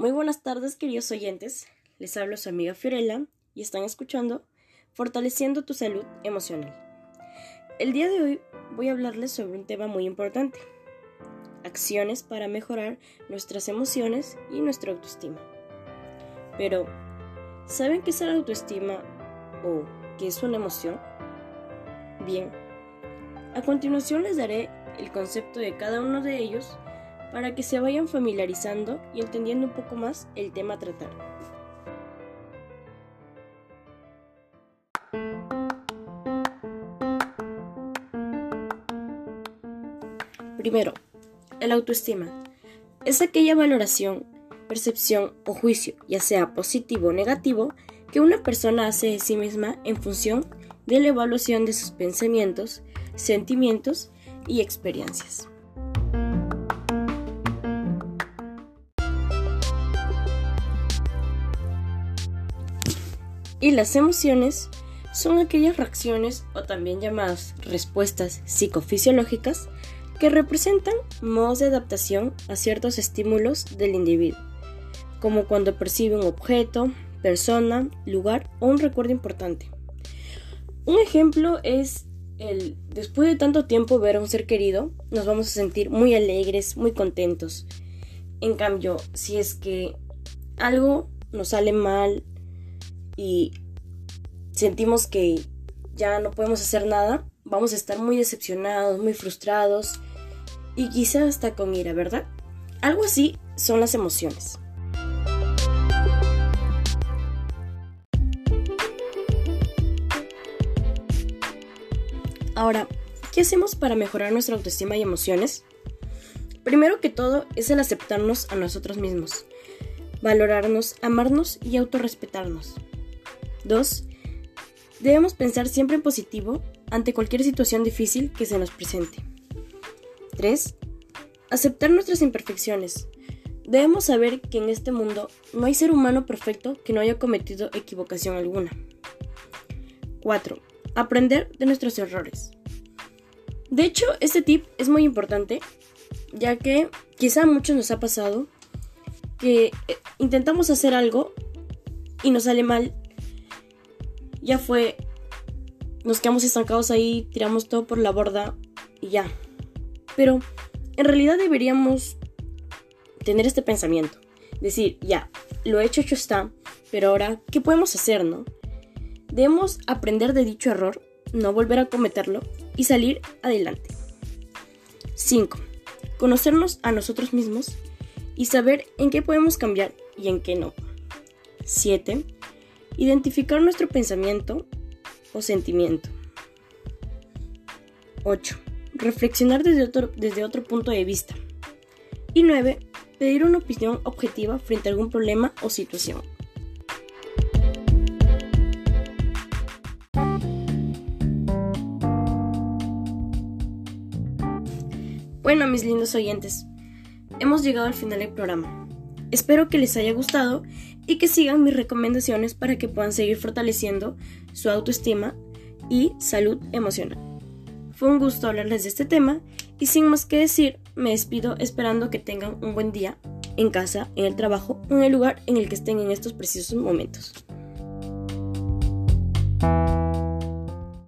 Muy buenas tardes, queridos oyentes. Les hablo su amiga Fiorella y están escuchando Fortaleciendo tu salud emocional. El día de hoy voy a hablarles sobre un tema muy importante. Acciones para mejorar nuestras emociones y nuestra autoestima. Pero, ¿saben qué es la autoestima o qué es una emoción? Bien, a continuación les daré el concepto de cada uno de ellos para que se vayan familiarizando y entendiendo un poco más el tema a tratar. Primero, el autoestima. Es aquella valoración, percepción o juicio, ya sea positivo o negativo, que una persona hace de sí misma en función de la evaluación de sus pensamientos, sentimientos y experiencias. Y las emociones son aquellas reacciones o también llamadas respuestas psicofisiológicas que representan modos de adaptación a ciertos estímulos del individuo, como cuando percibe un objeto, persona, lugar o un recuerdo importante. Un ejemplo es el después de tanto tiempo ver a un ser querido, nos vamos a sentir muy alegres, muy contentos. En cambio, si es que algo nos sale mal, y sentimos que ya no podemos hacer nada, vamos a estar muy decepcionados, muy frustrados y quizá hasta con ira, ¿verdad? Algo así son las emociones. Ahora, ¿qué hacemos para mejorar nuestra autoestima y emociones? Primero que todo es el aceptarnos a nosotros mismos, valorarnos, amarnos y autorrespetarnos. 2. Debemos pensar siempre en positivo ante cualquier situación difícil que se nos presente. 3. Aceptar nuestras imperfecciones. Debemos saber que en este mundo no hay ser humano perfecto que no haya cometido equivocación alguna. 4. Aprender de nuestros errores. De hecho, este tip es muy importante, ya que quizá a muchos nos ha pasado que eh, intentamos hacer algo y nos sale mal ya fue, nos quedamos estancados ahí, tiramos todo por la borda y ya. Pero en realidad deberíamos tener este pensamiento. Decir, ya, lo hecho hecho está, pero ahora, ¿qué podemos hacer, no? Debemos aprender de dicho error, no volver a cometerlo y salir adelante. 5. Conocernos a nosotros mismos y saber en qué podemos cambiar y en qué no. 7 Identificar nuestro pensamiento o sentimiento. 8. Reflexionar desde otro, desde otro punto de vista. Y 9. Pedir una opinión objetiva frente a algún problema o situación. Bueno, mis lindos oyentes, hemos llegado al final del programa. Espero que les haya gustado y que sigan mis recomendaciones para que puedan seguir fortaleciendo su autoestima y salud emocional. Fue un gusto hablarles de este tema y sin más que decir, me despido esperando que tengan un buen día en casa, en el trabajo o en el lugar en el que estén en estos precisos momentos.